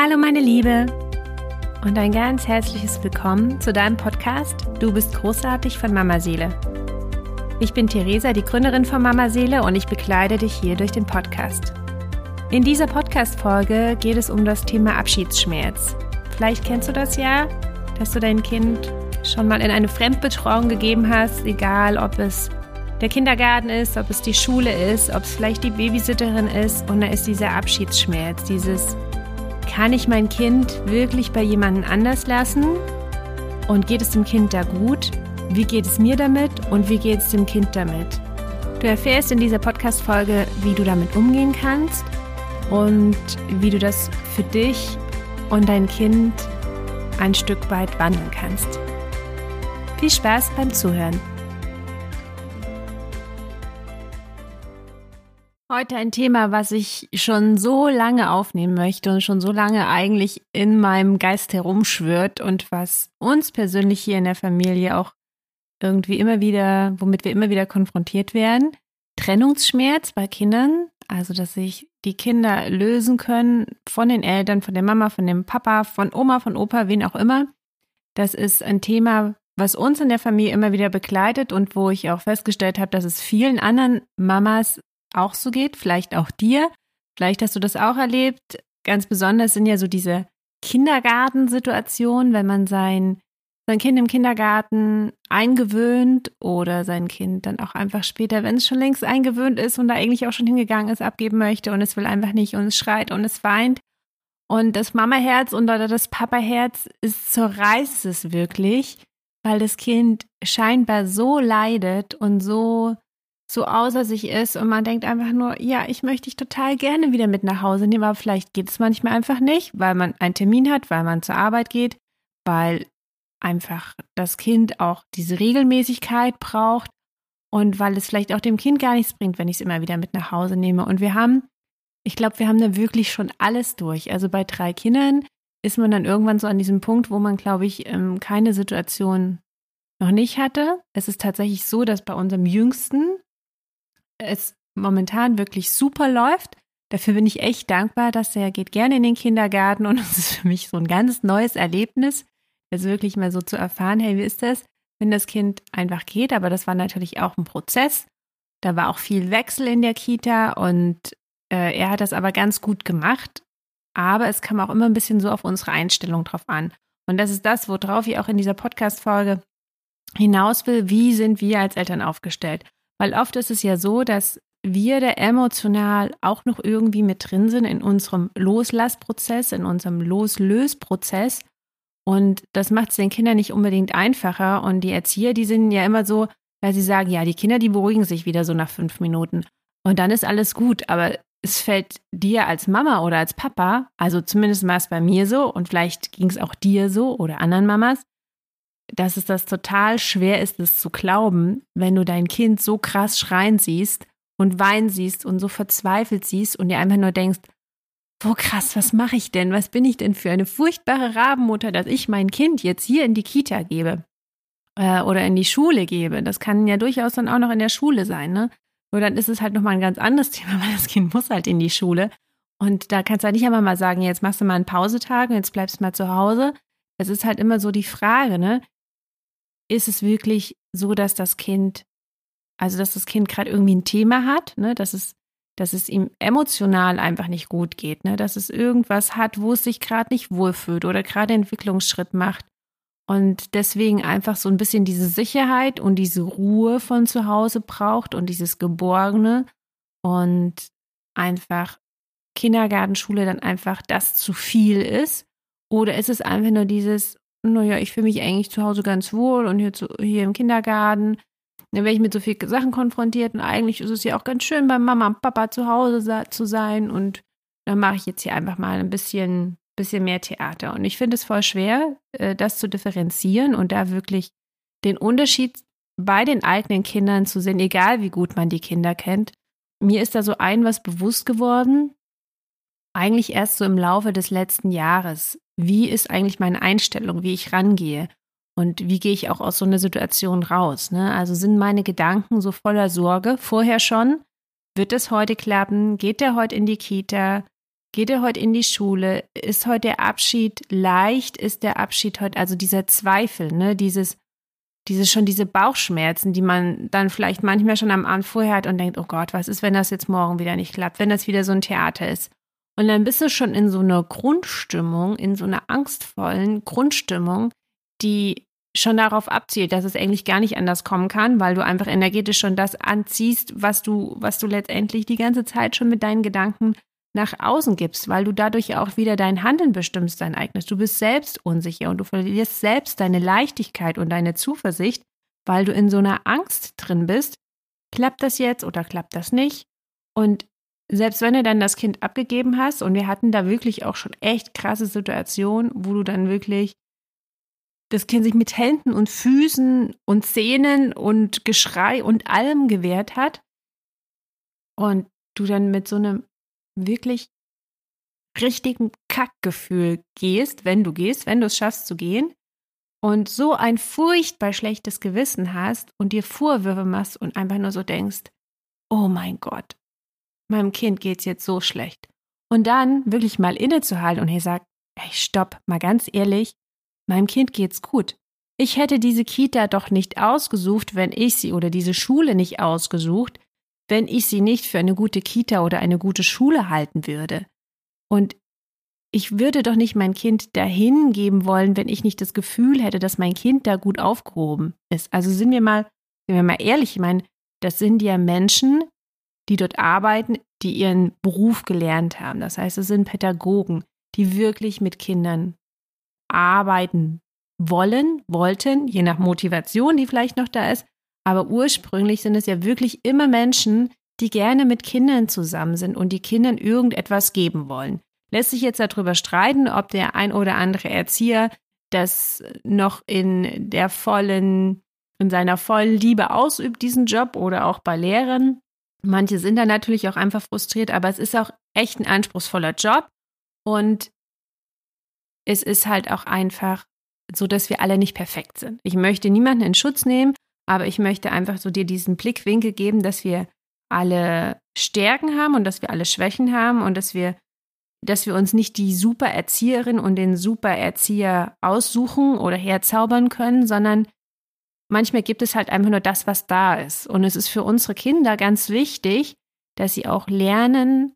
Hallo meine Liebe und ein ganz herzliches Willkommen zu deinem Podcast Du bist großartig von Mama Seele. Ich bin Theresa, die Gründerin von Mama Seele und ich begleite dich hier durch den Podcast. In dieser Podcast-Folge geht es um das Thema Abschiedsschmerz. Vielleicht kennst du das ja, dass du dein Kind schon mal in eine Fremdbetreuung gegeben hast, egal ob es der Kindergarten ist, ob es die Schule ist, ob es vielleicht die Babysitterin ist und da ist dieser Abschiedsschmerz, dieses kann ich mein Kind wirklich bei jemandem anders lassen? Und geht es dem Kind da gut? Wie geht es mir damit und wie geht es dem Kind damit? Du erfährst in dieser Podcast-Folge, wie du damit umgehen kannst und wie du das für dich und dein Kind ein Stück weit wandeln kannst. Viel Spaß beim Zuhören! Heute ein Thema, was ich schon so lange aufnehmen möchte und schon so lange eigentlich in meinem Geist herumschwört und was uns persönlich hier in der Familie auch irgendwie immer wieder, womit wir immer wieder konfrontiert werden. Trennungsschmerz bei Kindern, also dass sich die Kinder lösen können von den Eltern, von der Mama, von dem Papa, von Oma, von Opa, wen auch immer. Das ist ein Thema, was uns in der Familie immer wieder begleitet und wo ich auch festgestellt habe, dass es vielen anderen Mamas auch so geht, vielleicht auch dir. Vielleicht hast du das auch erlebt. Ganz besonders sind ja so diese Kindergartensituationen, wenn man sein, sein Kind im Kindergarten eingewöhnt oder sein Kind dann auch einfach später, wenn es schon längst eingewöhnt ist und da eigentlich auch schon hingegangen ist, abgeben möchte und es will einfach nicht und es schreit und es weint. Und das Mamaherz und oder das Papaherz ist zerreißt es wirklich, weil das Kind scheinbar so leidet und so so außer sich ist und man denkt einfach nur, ja, ich möchte dich total gerne wieder mit nach Hause nehmen, aber vielleicht geht es manchmal einfach nicht, weil man einen Termin hat, weil man zur Arbeit geht, weil einfach das Kind auch diese Regelmäßigkeit braucht und weil es vielleicht auch dem Kind gar nichts bringt, wenn ich es immer wieder mit nach Hause nehme. Und wir haben, ich glaube, wir haben da wirklich schon alles durch. Also bei drei Kindern ist man dann irgendwann so an diesem Punkt, wo man, glaube ich, ähm, keine Situation noch nicht hatte. Es ist tatsächlich so, dass bei unserem Jüngsten, es momentan wirklich super läuft. Dafür bin ich echt dankbar, dass er geht gerne in den Kindergarten und es ist für mich so ein ganz neues Erlebnis, das wirklich mal so zu erfahren, hey, wie ist das, wenn das Kind einfach geht? Aber das war natürlich auch ein Prozess. Da war auch viel Wechsel in der Kita und äh, er hat das aber ganz gut gemacht. Aber es kam auch immer ein bisschen so auf unsere Einstellung drauf an. Und das ist das, worauf ich auch in dieser Podcast-Folge hinaus will. Wie sind wir als Eltern aufgestellt? Weil oft ist es ja so, dass wir da emotional auch noch irgendwie mit drin sind in unserem Loslassprozess, in unserem Loslösprozess. Und das macht es den Kindern nicht unbedingt einfacher. Und die Erzieher, die sind ja immer so, weil sie sagen, ja, die Kinder, die beruhigen sich wieder so nach fünf Minuten. Und dann ist alles gut. Aber es fällt dir als Mama oder als Papa, also zumindest war es bei mir so und vielleicht ging es auch dir so oder anderen Mamas, dass es das total schwer ist, es zu glauben, wenn du dein Kind so krass schreien siehst und weinen siehst und so verzweifelt siehst und dir einfach nur denkst, wo krass, was mache ich denn? Was bin ich denn für eine furchtbare Rabenmutter, dass ich mein Kind jetzt hier in die Kita gebe äh, oder in die Schule gebe? Das kann ja durchaus dann auch noch in der Schule sein, ne? Nur dann ist es halt nochmal ein ganz anderes Thema, weil das Kind muss halt in die Schule. Und da kannst du halt nicht einmal mal sagen, jetzt machst du mal einen Pausetag und jetzt bleibst du mal zu Hause. Es ist halt immer so die Frage, ne? Ist es wirklich so, dass das Kind, also dass das Kind gerade irgendwie ein Thema hat, ne, dass es, dass es ihm emotional einfach nicht gut geht, ne, dass es irgendwas hat, wo es sich gerade nicht wohlfühlt oder gerade Entwicklungsschritt macht und deswegen einfach so ein bisschen diese Sicherheit und diese Ruhe von zu Hause braucht und dieses Geborgene und einfach Kindergartenschule dann einfach das zu viel ist? Oder ist es einfach nur dieses, naja, ich fühle mich eigentlich zu Hause ganz wohl und hier, zu, hier im Kindergarten. Dann werde ich mit so vielen Sachen konfrontiert und eigentlich ist es ja auch ganz schön, bei Mama und Papa zu Hause zu sein und dann mache ich jetzt hier einfach mal ein bisschen, bisschen mehr Theater. Und ich finde es voll schwer, äh, das zu differenzieren und da wirklich den Unterschied bei den eigenen Kindern zu sehen, egal wie gut man die Kinder kennt. Mir ist da so ein was bewusst geworden, eigentlich erst so im Laufe des letzten Jahres. Wie ist eigentlich meine Einstellung, wie ich rangehe? Und wie gehe ich auch aus so einer Situation raus? Ne? Also sind meine Gedanken so voller Sorge vorher schon? Wird es heute klappen? Geht der heute in die Kita? Geht er heute in die Schule? Ist heute der Abschied leicht? Ist der Abschied heute, also dieser Zweifel, ne, dieses, diese schon diese Bauchschmerzen, die man dann vielleicht manchmal schon am Abend vorher hat und denkt, oh Gott, was ist, wenn das jetzt morgen wieder nicht klappt, wenn das wieder so ein Theater ist? Und dann bist du schon in so einer Grundstimmung, in so einer angstvollen Grundstimmung, die schon darauf abzielt, dass es eigentlich gar nicht anders kommen kann, weil du einfach energetisch schon das anziehst, was du, was du letztendlich die ganze Zeit schon mit deinen Gedanken nach außen gibst, weil du dadurch auch wieder dein Handeln bestimmst, dein eigenes. Du bist selbst unsicher und du verlierst selbst deine Leichtigkeit und deine Zuversicht, weil du in so einer Angst drin bist. Klappt das jetzt oder klappt das nicht? Und selbst wenn du dann das Kind abgegeben hast, und wir hatten da wirklich auch schon echt krasse Situationen, wo du dann wirklich das Kind sich mit Händen und Füßen und Zähnen und Geschrei und allem gewehrt hat. Und du dann mit so einem wirklich richtigen Kackgefühl gehst, wenn du gehst, wenn du es schaffst zu gehen und so ein furchtbar schlechtes Gewissen hast und dir Vorwürfe machst und einfach nur so denkst, oh mein Gott, meinem Kind geht's jetzt so schlecht. Und dann wirklich mal innezuhalten und hier sagt, hey, stopp, mal ganz ehrlich, meinem Kind geht's gut. Ich hätte diese Kita doch nicht ausgesucht, wenn ich sie oder diese Schule nicht ausgesucht, wenn ich sie nicht für eine gute Kita oder eine gute Schule halten würde. Und ich würde doch nicht mein Kind dahin geben wollen, wenn ich nicht das Gefühl hätte, dass mein Kind da gut aufgehoben ist. Also sind wir mal, sind wir mal ehrlich, ich meine, das sind ja Menschen, die dort arbeiten, die ihren Beruf gelernt haben. Das heißt, es sind Pädagogen, die wirklich mit Kindern arbeiten wollen, wollten, je nach Motivation, die vielleicht noch da ist. Aber ursprünglich sind es ja wirklich immer Menschen, die gerne mit Kindern zusammen sind und die Kindern irgendetwas geben wollen. Lässt sich jetzt darüber streiten, ob der ein oder andere Erzieher das noch in der vollen, in seiner vollen Liebe ausübt, diesen Job oder auch bei Lehrern. Manche sind da natürlich auch einfach frustriert, aber es ist auch echt ein anspruchsvoller Job und es ist halt auch einfach so, dass wir alle nicht perfekt sind. Ich möchte niemanden in Schutz nehmen, aber ich möchte einfach so dir diesen Blickwinkel geben, dass wir alle Stärken haben und dass wir alle Schwächen haben und dass wir, dass wir uns nicht die super Erzieherin und den super Erzieher aussuchen oder herzaubern können, sondern manchmal gibt es halt einfach nur das, was da ist. Und es ist für unsere Kinder ganz wichtig, dass sie auch lernen,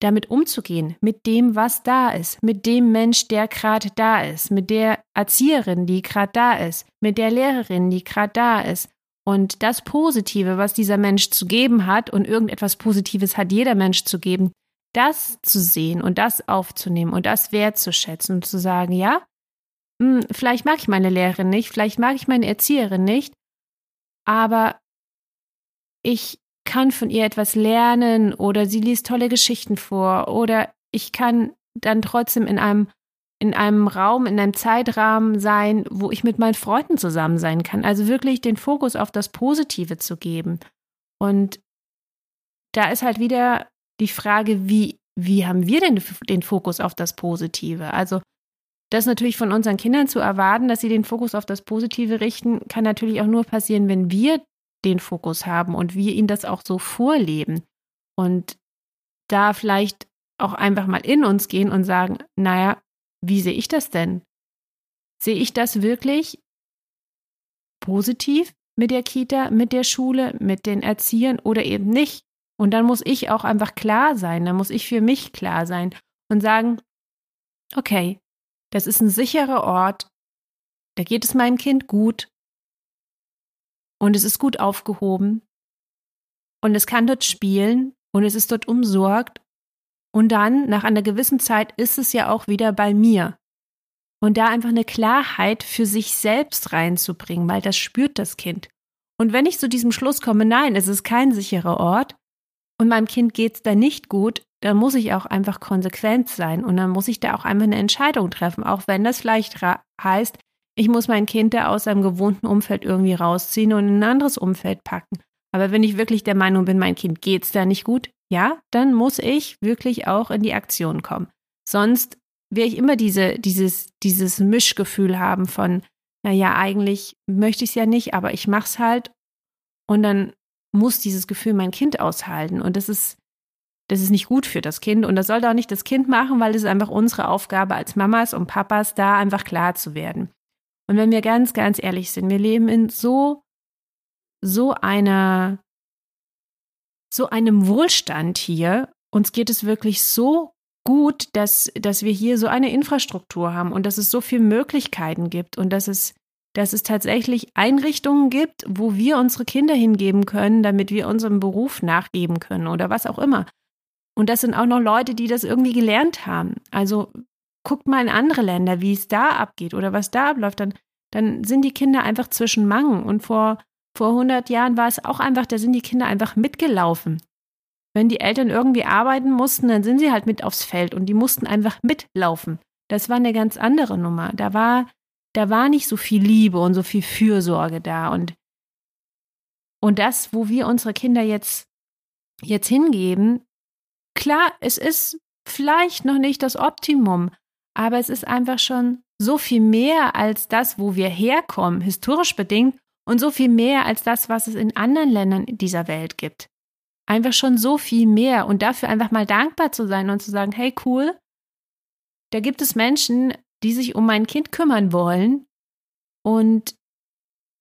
damit umzugehen, mit dem, was da ist, mit dem Mensch, der gerade da ist, mit der Erzieherin, die gerade da ist, mit der Lehrerin, die gerade da ist. Und das Positive, was dieser Mensch zu geben hat, und irgendetwas Positives hat jeder Mensch zu geben, das zu sehen und das aufzunehmen und das wertzuschätzen und zu sagen, ja, hm, vielleicht mag ich meine Lehrerin nicht, vielleicht mag ich meine Erzieherin nicht, aber ich kann von ihr etwas lernen oder sie liest tolle Geschichten vor oder ich kann dann trotzdem in einem in einem Raum, in einem Zeitrahmen sein, wo ich mit meinen Freunden zusammen sein kann. Also wirklich den Fokus auf das Positive zu geben. Und da ist halt wieder die Frage, wie, wie haben wir denn den Fokus auf das Positive? Also das natürlich von unseren Kindern zu erwarten, dass sie den Fokus auf das Positive richten, kann natürlich auch nur passieren, wenn wir den Fokus haben und wir ihnen das auch so vorleben. Und da vielleicht auch einfach mal in uns gehen und sagen, naja, wie sehe ich das denn? Sehe ich das wirklich positiv mit der Kita, mit der Schule, mit den Erziehern oder eben nicht? Und dann muss ich auch einfach klar sein, dann muss ich für mich klar sein und sagen, okay, das ist ein sicherer Ort, da geht es meinem Kind gut. Und es ist gut aufgehoben. Und es kann dort spielen. Und es ist dort umsorgt. Und dann, nach einer gewissen Zeit, ist es ja auch wieder bei mir. Und da einfach eine Klarheit für sich selbst reinzubringen, weil das spürt das Kind. Und wenn ich zu diesem Schluss komme, nein, es ist kein sicherer Ort und meinem Kind geht es da nicht gut, dann muss ich auch einfach konsequent sein und dann muss ich da auch einfach eine Entscheidung treffen, auch wenn das vielleicht heißt, ich muss mein Kind da aus seinem gewohnten Umfeld irgendwie rausziehen und in ein anderes Umfeld packen. Aber wenn ich wirklich der Meinung bin, mein Kind geht's da nicht gut, ja, dann muss ich wirklich auch in die Aktion kommen. Sonst werde ich immer diese, dieses, dieses Mischgefühl haben von, naja, eigentlich möchte ich es ja nicht, aber ich mach's halt. Und dann muss dieses Gefühl mein Kind aushalten. Und das ist, das ist nicht gut für das Kind und das sollte auch nicht das Kind machen, weil es ist einfach unsere Aufgabe als Mamas und Papas, da einfach klar zu werden. Und wenn wir ganz, ganz ehrlich sind, wir leben in so, so einer, so einem Wohlstand hier. Uns geht es wirklich so gut, dass, dass wir hier so eine Infrastruktur haben und dass es so viele Möglichkeiten gibt und dass es, dass es tatsächlich Einrichtungen gibt, wo wir unsere Kinder hingeben können, damit wir unserem Beruf nachgeben können oder was auch immer. Und das sind auch noch Leute, die das irgendwie gelernt haben. Also guckt mal in andere Länder, wie es da abgeht oder was da abläuft, dann, dann sind die Kinder einfach zwischen Mangen. Und vor, vor 100 Jahren war es auch einfach, da sind die Kinder einfach mitgelaufen. Wenn die Eltern irgendwie arbeiten mussten, dann sind sie halt mit aufs Feld und die mussten einfach mitlaufen. Das war eine ganz andere Nummer. Da war, da war nicht so viel Liebe und so viel Fürsorge da. Und, und das, wo wir unsere Kinder jetzt, jetzt hingeben, klar, es ist vielleicht noch nicht das Optimum, aber es ist einfach schon so viel mehr als das, wo wir herkommen, historisch bedingt, und so viel mehr als das, was es in anderen Ländern dieser Welt gibt. Einfach schon so viel mehr und dafür einfach mal dankbar zu sein und zu sagen, hey cool, da gibt es Menschen, die sich um mein Kind kümmern wollen und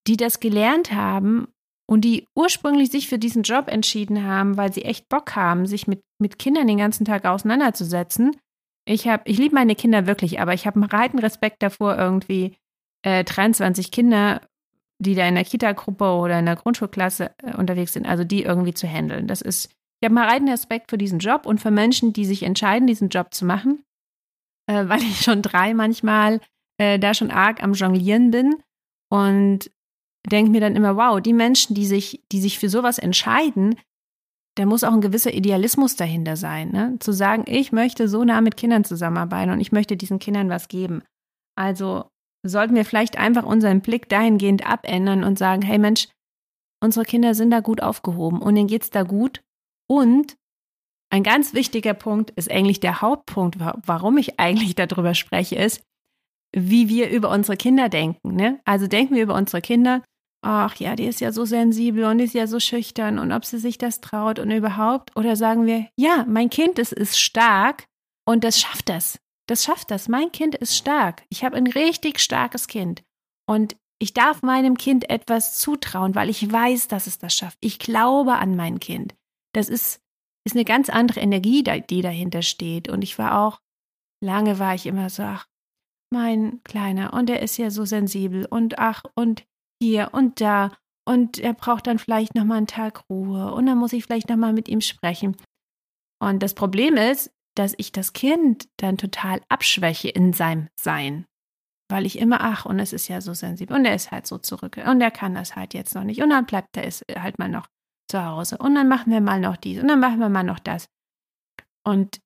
die das gelernt haben und die ursprünglich sich für diesen Job entschieden haben, weil sie echt Bock haben, sich mit, mit Kindern den ganzen Tag auseinanderzusetzen. Ich habe, ich liebe meine Kinder wirklich, aber ich habe einen breiten Respekt davor, irgendwie äh, 23 Kinder, die da in der Kita-Gruppe oder in der Grundschulklasse äh, unterwegs sind, also die irgendwie zu handeln. Das ist, ich habe einen breiten Respekt für diesen Job und für Menschen, die sich entscheiden, diesen Job zu machen, äh, weil ich schon drei manchmal äh, da schon arg am Jonglieren bin und denke mir dann immer, wow, die Menschen, die sich, die sich für sowas entscheiden, da muss auch ein gewisser Idealismus dahinter sein, ne? Zu sagen, ich möchte so nah mit Kindern zusammenarbeiten und ich möchte diesen Kindern was geben. Also sollten wir vielleicht einfach unseren Blick dahingehend abändern und sagen, hey Mensch, unsere Kinder sind da gut aufgehoben und ihnen geht's da gut. Und ein ganz wichtiger Punkt ist eigentlich der Hauptpunkt, warum ich eigentlich darüber spreche, ist, wie wir über unsere Kinder denken. Ne? Also denken wir über unsere Kinder, ach ja, die ist ja so sensibel und ist ja so schüchtern und ob sie sich das traut und überhaupt. Oder sagen wir, ja, mein Kind ist, ist stark und das schafft das. Das schafft das. Mein Kind ist stark. Ich habe ein richtig starkes Kind. Und ich darf meinem Kind etwas zutrauen, weil ich weiß, dass es das schafft. Ich glaube an mein Kind. Das ist, ist eine ganz andere Energie, die dahinter steht. Und ich war auch, lange war ich immer so, ach, mein Kleiner, und er ist ja so sensibel und ach, und hier und da und er braucht dann vielleicht noch mal einen Tag Ruhe und dann muss ich vielleicht noch mal mit ihm sprechen. Und das Problem ist, dass ich das Kind dann total abschwäche in seinem Sein, weil ich immer ach und es ist ja so sensibel und er ist halt so zurück und er kann das halt jetzt noch nicht und dann bleibt er halt mal noch zu Hause und dann machen wir mal noch dies und dann machen wir mal noch das. Und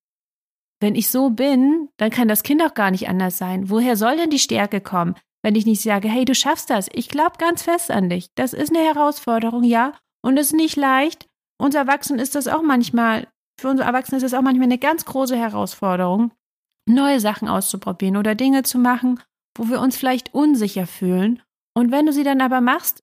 wenn ich so bin, dann kann das Kind auch gar nicht anders sein. Woher soll denn die Stärke kommen? Wenn ich nicht sage, hey, du schaffst das, ich glaube ganz fest an dich. Das ist eine Herausforderung, ja, und es ist nicht leicht. Uns Erwachsenen ist das auch manchmal, für uns Erwachsene ist das auch manchmal eine ganz große Herausforderung, neue Sachen auszuprobieren oder Dinge zu machen, wo wir uns vielleicht unsicher fühlen. Und wenn du sie dann aber machst,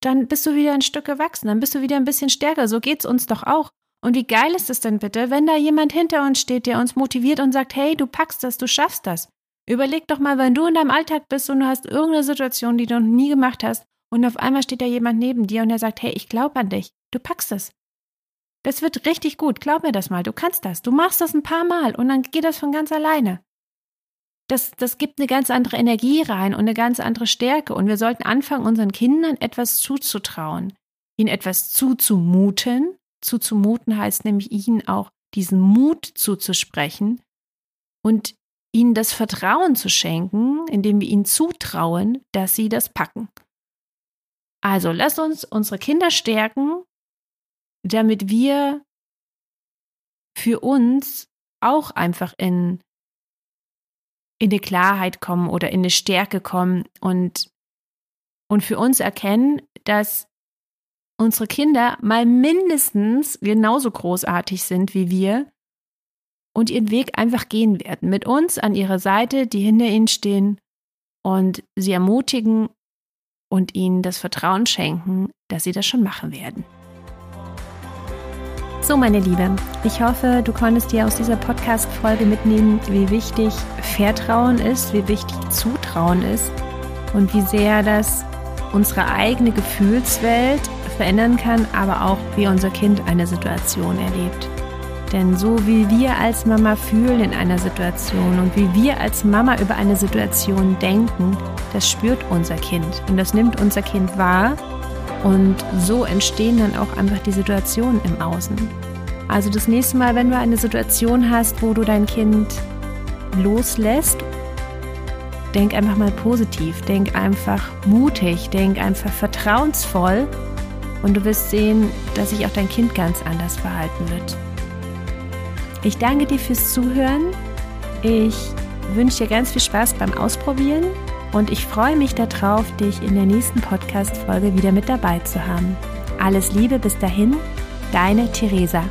dann bist du wieder ein Stück gewachsen, dann bist du wieder ein bisschen stärker. So geht's uns doch auch. Und wie geil ist es denn bitte, wenn da jemand hinter uns steht, der uns motiviert und sagt, hey, du packst das, du schaffst das. Überleg doch mal, wenn du in deinem Alltag bist und du hast irgendeine Situation, die du noch nie gemacht hast, und auf einmal steht da jemand neben dir und er sagt, hey, ich glaube an dich, du packst es. Das wird richtig gut, glaub mir das mal, du kannst das, du machst das ein paar Mal und dann geht das von ganz alleine. Das, das gibt eine ganz andere Energie rein und eine ganz andere Stärke und wir sollten anfangen, unseren Kindern etwas zuzutrauen, ihnen etwas zuzumuten. Zuzumuten heißt nämlich ihnen auch diesen Mut zuzusprechen und ihnen das Vertrauen zu schenken, indem wir ihnen zutrauen, dass sie das packen. Also lasst uns unsere Kinder stärken, damit wir für uns auch einfach in, in eine Klarheit kommen oder in eine Stärke kommen und, und für uns erkennen, dass unsere Kinder mal mindestens genauso großartig sind wie wir und ihren Weg einfach gehen werden. Mit uns an ihrer Seite, die hinter ihnen stehen und sie ermutigen und ihnen das Vertrauen schenken, dass sie das schon machen werden. So, meine Liebe, ich hoffe, du konntest dir aus dieser Podcast-Folge mitnehmen, wie wichtig Vertrauen ist, wie wichtig Zutrauen ist und wie sehr das unsere eigene Gefühlswelt verändern kann, aber auch wie unser Kind eine Situation erlebt. Denn so wie wir als Mama fühlen in einer Situation und wie wir als Mama über eine Situation denken, das spürt unser Kind. Und das nimmt unser Kind wahr. Und so entstehen dann auch einfach die Situationen im Außen. Also das nächste Mal, wenn du eine Situation hast, wo du dein Kind loslässt, denk einfach mal positiv, denk einfach mutig, denk einfach vertrauensvoll. Und du wirst sehen, dass sich auch dein Kind ganz anders verhalten wird. Ich danke dir fürs Zuhören. Ich wünsche dir ganz viel Spaß beim Ausprobieren und ich freue mich darauf, dich in der nächsten Podcast-Folge wieder mit dabei zu haben. Alles Liebe bis dahin, deine Theresa.